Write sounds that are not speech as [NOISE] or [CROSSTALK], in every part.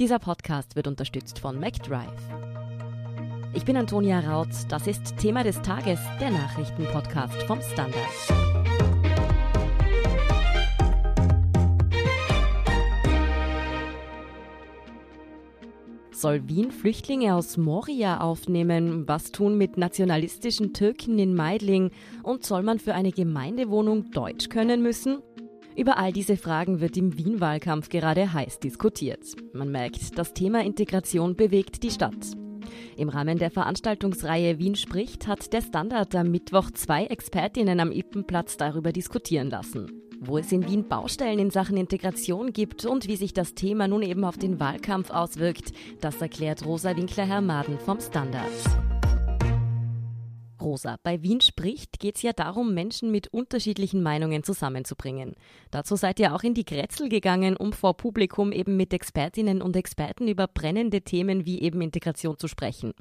Dieser Podcast wird unterstützt von MacDrive. Ich bin Antonia Raut. Das ist Thema des Tages, der Nachrichtenpodcast vom Standard. Soll Wien Flüchtlinge aus Moria aufnehmen? Was tun mit nationalistischen Türken in Meidling? Und soll man für eine Gemeindewohnung Deutsch können müssen? Über all diese Fragen wird im Wien-Wahlkampf gerade heiß diskutiert. Man merkt, das Thema Integration bewegt die Stadt. Im Rahmen der Veranstaltungsreihe Wien spricht hat der Standard am Mittwoch zwei Expertinnen am Ippenplatz darüber diskutieren lassen. Wo es in Wien Baustellen in Sachen Integration gibt und wie sich das Thema nun eben auf den Wahlkampf auswirkt, das erklärt Rosa Winkler-Hermaden vom Standard. Rosa, bei Wien spricht geht es ja darum, Menschen mit unterschiedlichen Meinungen zusammenzubringen. Dazu seid ihr auch in die Grätzl gegangen, um vor Publikum eben mit Expertinnen und Experten über brennende Themen wie eben Integration zu sprechen.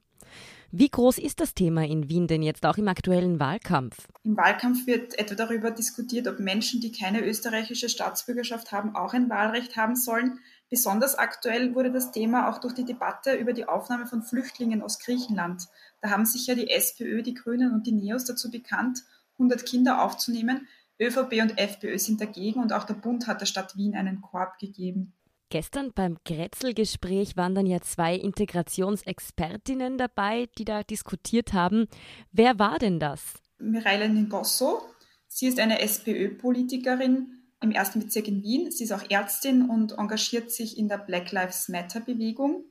Wie groß ist das Thema in Wien denn jetzt auch im aktuellen Wahlkampf? Im Wahlkampf wird etwa darüber diskutiert, ob Menschen, die keine österreichische Staatsbürgerschaft haben, auch ein Wahlrecht haben sollen. Besonders aktuell wurde das Thema auch durch die Debatte über die Aufnahme von Flüchtlingen aus Griechenland. Da haben sich ja die SPÖ, die Grünen und die Neos dazu bekannt, 100 Kinder aufzunehmen. ÖVP und FPÖ sind dagegen und auch der Bund hat der Stadt Wien einen Korb gegeben. Gestern beim Grätzl-Gespräch waren dann ja zwei Integrationsexpertinnen dabei, die da diskutiert haben. Wer war denn das? Mireille Ngosso. Sie ist eine SPÖ-Politikerin im ersten Bezirk in Wien. Sie ist auch Ärztin und engagiert sich in der Black Lives Matter-Bewegung.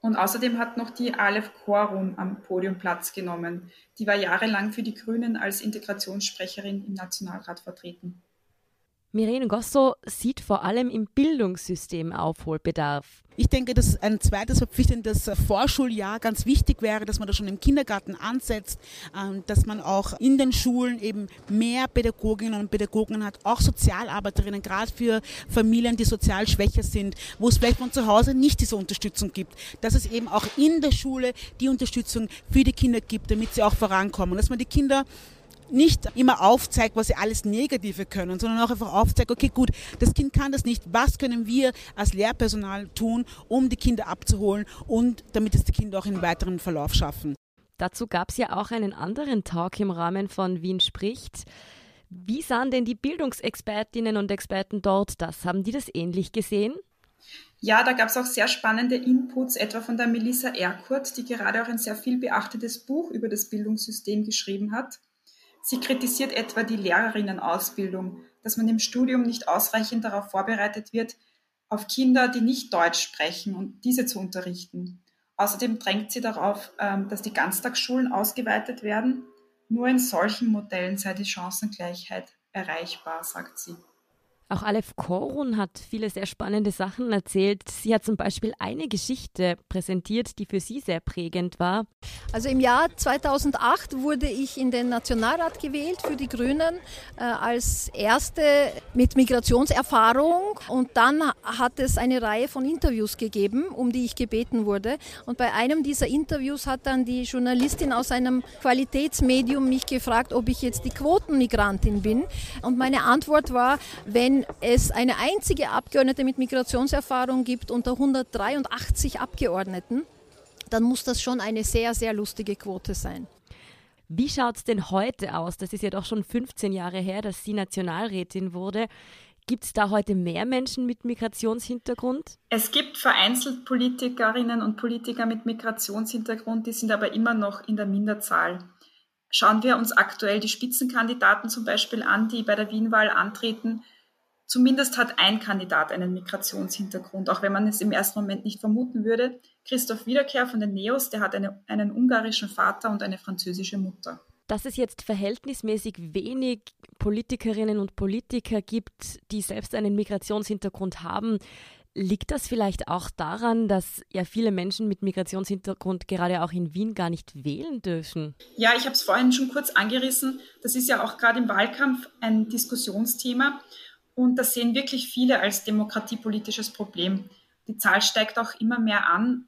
Und außerdem hat noch die Aleph Korun am Podium Platz genommen. Die war jahrelang für die Grünen als Integrationssprecherin im Nationalrat vertreten. Mirene Gosso sieht vor allem im Bildungssystem Aufholbedarf. Ich denke, dass ein zweites verpflichtendes Vorschuljahr ganz wichtig wäre, dass man das schon im Kindergarten ansetzt, ähm, dass man auch in den Schulen eben mehr Pädagoginnen und Pädagogen hat, auch Sozialarbeiterinnen, gerade für Familien, die sozial schwächer sind, wo es vielleicht von zu Hause nicht diese Unterstützung gibt, dass es eben auch in der Schule die Unterstützung für die Kinder gibt, damit sie auch vorankommen, dass man die Kinder nicht immer aufzeigt, was sie alles Negative können, sondern auch einfach aufzeigt, okay, gut, das Kind kann das nicht. Was können wir als Lehrpersonal tun, um die Kinder abzuholen und damit es die Kinder auch in weiteren Verlauf schaffen? Dazu gab es ja auch einen anderen Talk im Rahmen von Wien spricht. Wie sahen denn die Bildungsexpertinnen und Experten dort das? Haben die das ähnlich gesehen? Ja, da gab es auch sehr spannende Inputs, etwa von der Melissa Erkurt, die gerade auch ein sehr viel beachtetes Buch über das Bildungssystem geschrieben hat. Sie kritisiert etwa die Lehrerinnenausbildung, dass man im Studium nicht ausreichend darauf vorbereitet wird, auf Kinder, die nicht Deutsch sprechen und diese zu unterrichten. Außerdem drängt sie darauf, ähm, dass die Ganztagsschulen ausgeweitet werden. Nur in solchen Modellen sei die Chancengleichheit erreichbar, sagt sie. Auch Aleph Korun hat viele sehr spannende Sachen erzählt. Sie hat zum Beispiel eine Geschichte präsentiert, die für sie sehr prägend war. Also im Jahr 2008 wurde ich in den Nationalrat gewählt für die Grünen äh, als erste mit Migrationserfahrung und dann hat es eine Reihe von Interviews gegeben, um die ich gebeten wurde. Und bei einem dieser Interviews hat dann die Journalistin aus einem Qualitätsmedium mich gefragt, ob ich jetzt die Quotenmigrantin bin. Und meine Antwort war, wenn wenn es eine einzige Abgeordnete mit Migrationserfahrung gibt unter 183 Abgeordneten, dann muss das schon eine sehr, sehr lustige Quote sein. Wie schaut es denn heute aus? Das ist ja doch schon 15 Jahre her, dass sie Nationalrätin wurde. Gibt es da heute mehr Menschen mit Migrationshintergrund? Es gibt vereinzelt Politikerinnen und Politiker mit Migrationshintergrund, die sind aber immer noch in der Minderzahl. Schauen wir uns aktuell die Spitzenkandidaten zum Beispiel an, die bei der Wienwahl antreten, Zumindest hat ein Kandidat einen Migrationshintergrund, auch wenn man es im ersten Moment nicht vermuten würde. Christoph Wiederkehr von den Neos, der hat eine, einen ungarischen Vater und eine französische Mutter. Dass es jetzt verhältnismäßig wenig Politikerinnen und Politiker gibt, die selbst einen Migrationshintergrund haben, Liegt das vielleicht auch daran, dass ja viele Menschen mit Migrationshintergrund gerade auch in Wien gar nicht wählen dürfen? Ja, ich habe es vorhin schon kurz angerissen. Das ist ja auch gerade im Wahlkampf ein Diskussionsthema. Und das sehen wirklich viele als demokratiepolitisches Problem. Die Zahl steigt auch immer mehr an.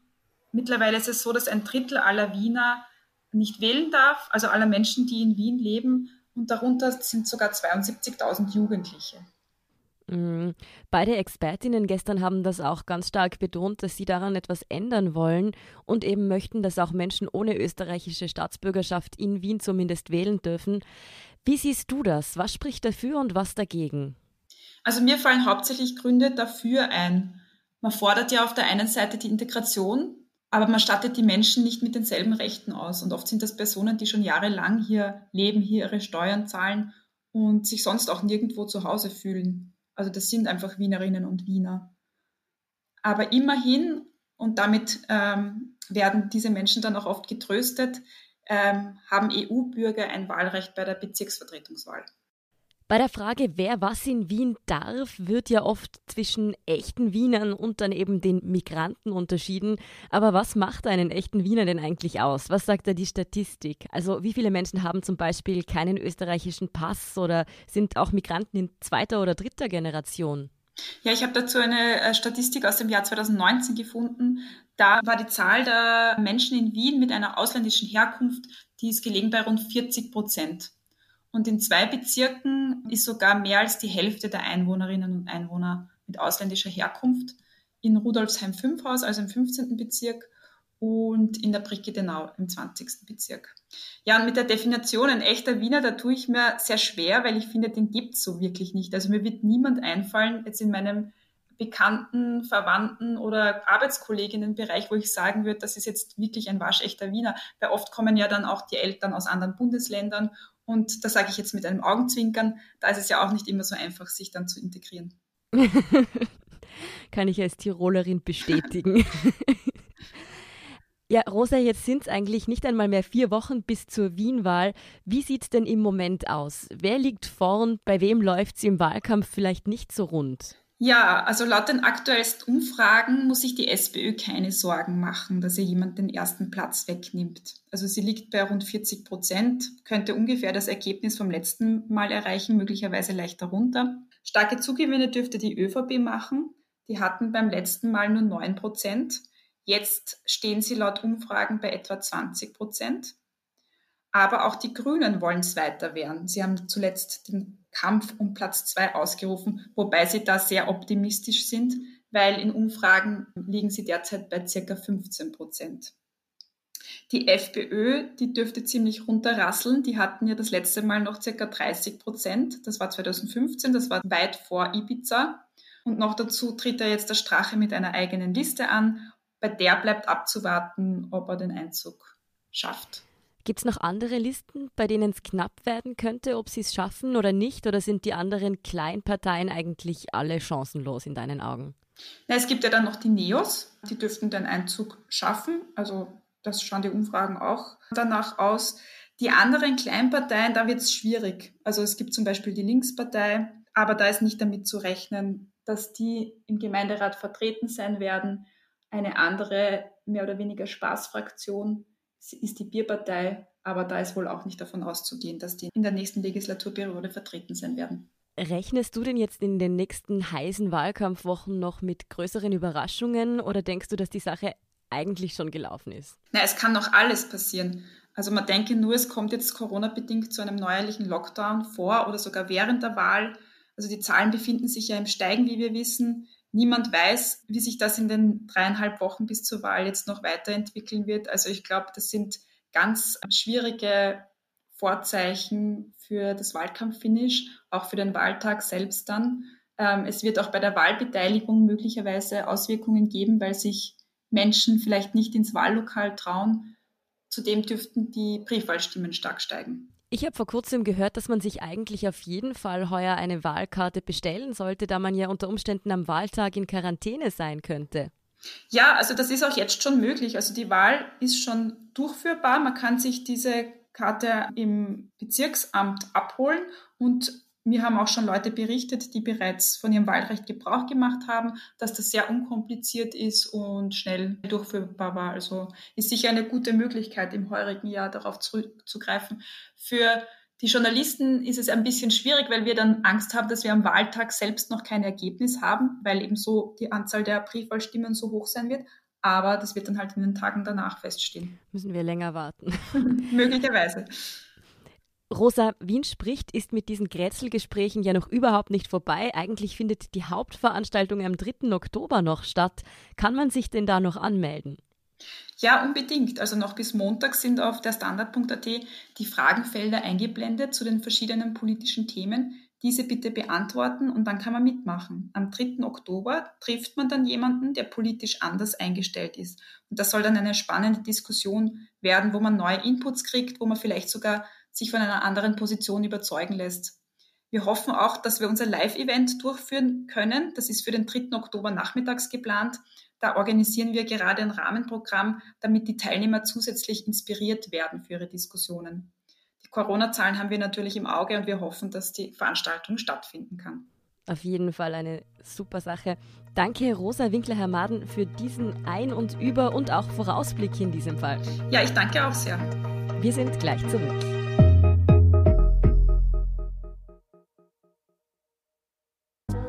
Mittlerweile ist es so, dass ein Drittel aller Wiener nicht wählen darf, also aller Menschen, die in Wien leben. Und darunter sind sogar 72.000 Jugendliche. Mhm. Beide Expertinnen gestern haben das auch ganz stark betont, dass sie daran etwas ändern wollen und eben möchten, dass auch Menschen ohne österreichische Staatsbürgerschaft in Wien zumindest wählen dürfen. Wie siehst du das? Was spricht dafür und was dagegen? Also mir fallen hauptsächlich Gründe dafür ein. Man fordert ja auf der einen Seite die Integration, aber man stattet die Menschen nicht mit denselben Rechten aus. Und oft sind das Personen, die schon jahrelang hier leben, hier ihre Steuern zahlen und sich sonst auch nirgendwo zu Hause fühlen. Also das sind einfach Wienerinnen und Wiener. Aber immerhin, und damit ähm, werden diese Menschen dann auch oft getröstet, ähm, haben EU-Bürger ein Wahlrecht bei der Bezirksvertretungswahl. Bei der Frage, wer was in Wien darf, wird ja oft zwischen echten Wienern und dann eben den Migranten unterschieden. Aber was macht einen echten Wiener denn eigentlich aus? Was sagt da die Statistik? Also wie viele Menschen haben zum Beispiel keinen österreichischen Pass oder sind auch Migranten in zweiter oder dritter Generation? Ja, ich habe dazu eine äh, Statistik aus dem Jahr 2019 gefunden. Da war die Zahl der Menschen in Wien mit einer ausländischen Herkunft, die ist gelegen bei rund 40 Prozent. Und in zwei Bezirken ist sogar mehr als die Hälfte der Einwohnerinnen und Einwohner mit ausländischer Herkunft. In Rudolfsheim-Fünfhaus, also im 15. Bezirk, und in der Brickedenau im 20. Bezirk. Ja, und mit der Definition ein echter Wiener, da tue ich mir sehr schwer, weil ich finde, den gibt es so wirklich nicht. Also mir wird niemand einfallen, jetzt in meinem Bekannten, Verwandten oder Arbeitskolleginnenbereich, wo ich sagen würde, das ist jetzt wirklich ein waschechter Wiener. Weil oft kommen ja dann auch die Eltern aus anderen Bundesländern und da sage ich jetzt mit einem Augenzwinkern, da ist es ja auch nicht immer so einfach, sich dann zu integrieren. [LAUGHS] Kann ich als Tirolerin bestätigen. [LAUGHS] ja, Rosa, jetzt sind es eigentlich nicht einmal mehr vier Wochen bis zur Wienwahl. Wie sieht es denn im Moment aus? Wer liegt vorn? Bei wem läuft es im Wahlkampf vielleicht nicht so rund? Ja, also laut den aktuellsten Umfragen muss sich die SPÖ keine Sorgen machen, dass ihr jemand den ersten Platz wegnimmt. Also sie liegt bei rund 40 Prozent, könnte ungefähr das Ergebnis vom letzten Mal erreichen, möglicherweise leicht darunter. Starke Zugewinne dürfte die ÖVP machen. Die hatten beim letzten Mal nur 9 Prozent. Jetzt stehen sie laut Umfragen bei etwa 20 Prozent. Aber auch die Grünen wollen es weiter werden. Sie haben zuletzt den Kampf um Platz zwei ausgerufen, wobei sie da sehr optimistisch sind, weil in Umfragen liegen sie derzeit bei circa 15 Prozent. Die FPÖ, die dürfte ziemlich runterrasseln. Die hatten ja das letzte Mal noch circa 30 Prozent. Das war 2015, das war weit vor Ibiza. Und noch dazu tritt er jetzt der Strache mit einer eigenen Liste an. Bei der bleibt abzuwarten, ob er den Einzug schafft. Gibt es noch andere Listen, bei denen es knapp werden könnte, ob sie es schaffen oder nicht? Oder sind die anderen Kleinparteien eigentlich alle chancenlos in deinen Augen? Na, es gibt ja dann noch die Neos, die dürften den Einzug schaffen. Also das schauen die Umfragen auch danach aus. Die anderen Kleinparteien, da wird es schwierig. Also es gibt zum Beispiel die Linkspartei, aber da ist nicht damit zu rechnen, dass die im Gemeinderat vertreten sein werden. Eine andere, mehr oder weniger Spaßfraktion, ist die Bierpartei, aber da ist wohl auch nicht davon auszugehen, dass die in der nächsten Legislaturperiode vertreten sein werden. Rechnest du denn jetzt in den nächsten heißen Wahlkampfwochen noch mit größeren Überraschungen oder denkst du, dass die Sache eigentlich schon gelaufen ist? Na, es kann noch alles passieren. Also man denke nur, es kommt jetzt Corona-bedingt zu einem neuerlichen Lockdown vor oder sogar während der Wahl. Also die Zahlen befinden sich ja im Steigen, wie wir wissen. Niemand weiß, wie sich das in den dreieinhalb Wochen bis zur Wahl jetzt noch weiterentwickeln wird. Also ich glaube, das sind ganz schwierige Vorzeichen für das Wahlkampffinish, auch für den Wahltag selbst dann. Ähm, es wird auch bei der Wahlbeteiligung möglicherweise Auswirkungen geben, weil sich Menschen vielleicht nicht ins Wahllokal trauen. Zudem dürften die Briefwahlstimmen stark steigen. Ich habe vor kurzem gehört, dass man sich eigentlich auf jeden Fall heuer eine Wahlkarte bestellen sollte, da man ja unter Umständen am Wahltag in Quarantäne sein könnte. Ja, also das ist auch jetzt schon möglich. Also die Wahl ist schon durchführbar. Man kann sich diese Karte im Bezirksamt abholen und mir haben auch schon Leute berichtet, die bereits von ihrem Wahlrecht Gebrauch gemacht haben, dass das sehr unkompliziert ist und schnell durchführbar war. Also ist sicher eine gute Möglichkeit, im heurigen Jahr darauf zurückzugreifen. Für die Journalisten ist es ein bisschen schwierig, weil wir dann Angst haben, dass wir am Wahltag selbst noch kein Ergebnis haben, weil eben so die Anzahl der Briefwahlstimmen so hoch sein wird. Aber das wird dann halt in den Tagen danach feststehen. Müssen wir länger warten. [LAUGHS] Möglicherweise. Rosa, Wien spricht ist mit diesen Grätzelgesprächen ja noch überhaupt nicht vorbei. Eigentlich findet die Hauptveranstaltung am 3. Oktober noch statt. Kann man sich denn da noch anmelden? Ja, unbedingt. Also noch bis Montag sind auf der Standard.at die Fragenfelder eingeblendet zu den verschiedenen politischen Themen. Diese bitte beantworten und dann kann man mitmachen. Am 3. Oktober trifft man dann jemanden, der politisch anders eingestellt ist. Und das soll dann eine spannende Diskussion werden, wo man neue Inputs kriegt, wo man vielleicht sogar sich von einer anderen Position überzeugen lässt. Wir hoffen auch, dass wir unser Live-Event durchführen können. Das ist für den 3. Oktober nachmittags geplant. Da organisieren wir gerade ein Rahmenprogramm, damit die Teilnehmer zusätzlich inspiriert werden für ihre Diskussionen. Die Corona-Zahlen haben wir natürlich im Auge und wir hoffen, dass die Veranstaltung stattfinden kann. Auf jeden Fall eine super Sache. Danke, Rosa Winkler-Hermaden, für diesen Ein- und Über- und auch Vorausblick in diesem Fall. Ja, ich danke auch sehr. Wir sind gleich zurück.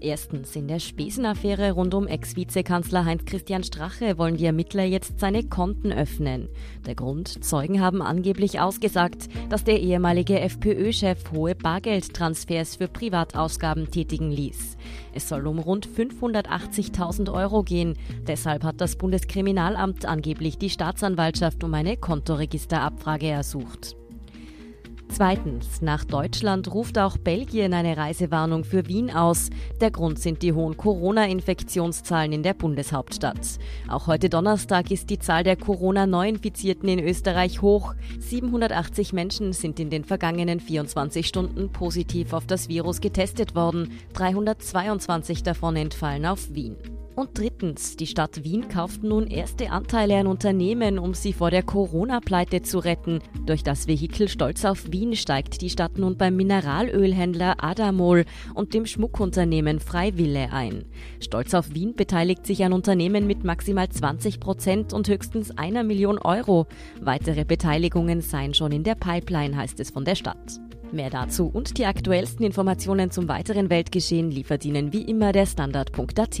Erstens, in der Spesenaffäre rund um Ex-Vizekanzler Heinz-Christian Strache wollen die Ermittler jetzt seine Konten öffnen. Der Grund, Zeugen haben angeblich ausgesagt, dass der ehemalige FPÖ-Chef hohe Bargeldtransfers für Privatausgaben tätigen ließ. Es soll um rund 580.000 Euro gehen. Deshalb hat das Bundeskriminalamt angeblich die Staatsanwaltschaft um eine Kontoregisterabfrage ersucht. Zweitens, nach Deutschland ruft auch Belgien eine Reisewarnung für Wien aus. Der Grund sind die hohen Corona-Infektionszahlen in der Bundeshauptstadt. Auch heute Donnerstag ist die Zahl der Corona-Neuinfizierten in Österreich hoch. 780 Menschen sind in den vergangenen 24 Stunden positiv auf das Virus getestet worden. 322 davon entfallen auf Wien. Und drittens, die Stadt Wien kauft nun erste Anteile an Unternehmen, um sie vor der Corona-Pleite zu retten. Durch das Vehikel Stolz auf Wien steigt die Stadt nun beim Mineralölhändler Adamol und dem Schmuckunternehmen Freiwille ein. Stolz auf Wien beteiligt sich an Unternehmen mit maximal 20 Prozent und höchstens einer Million Euro. Weitere Beteiligungen seien schon in der Pipeline, heißt es von der Stadt. Mehr dazu und die aktuellsten Informationen zum weiteren Weltgeschehen liefert Ihnen wie immer der Standard.at.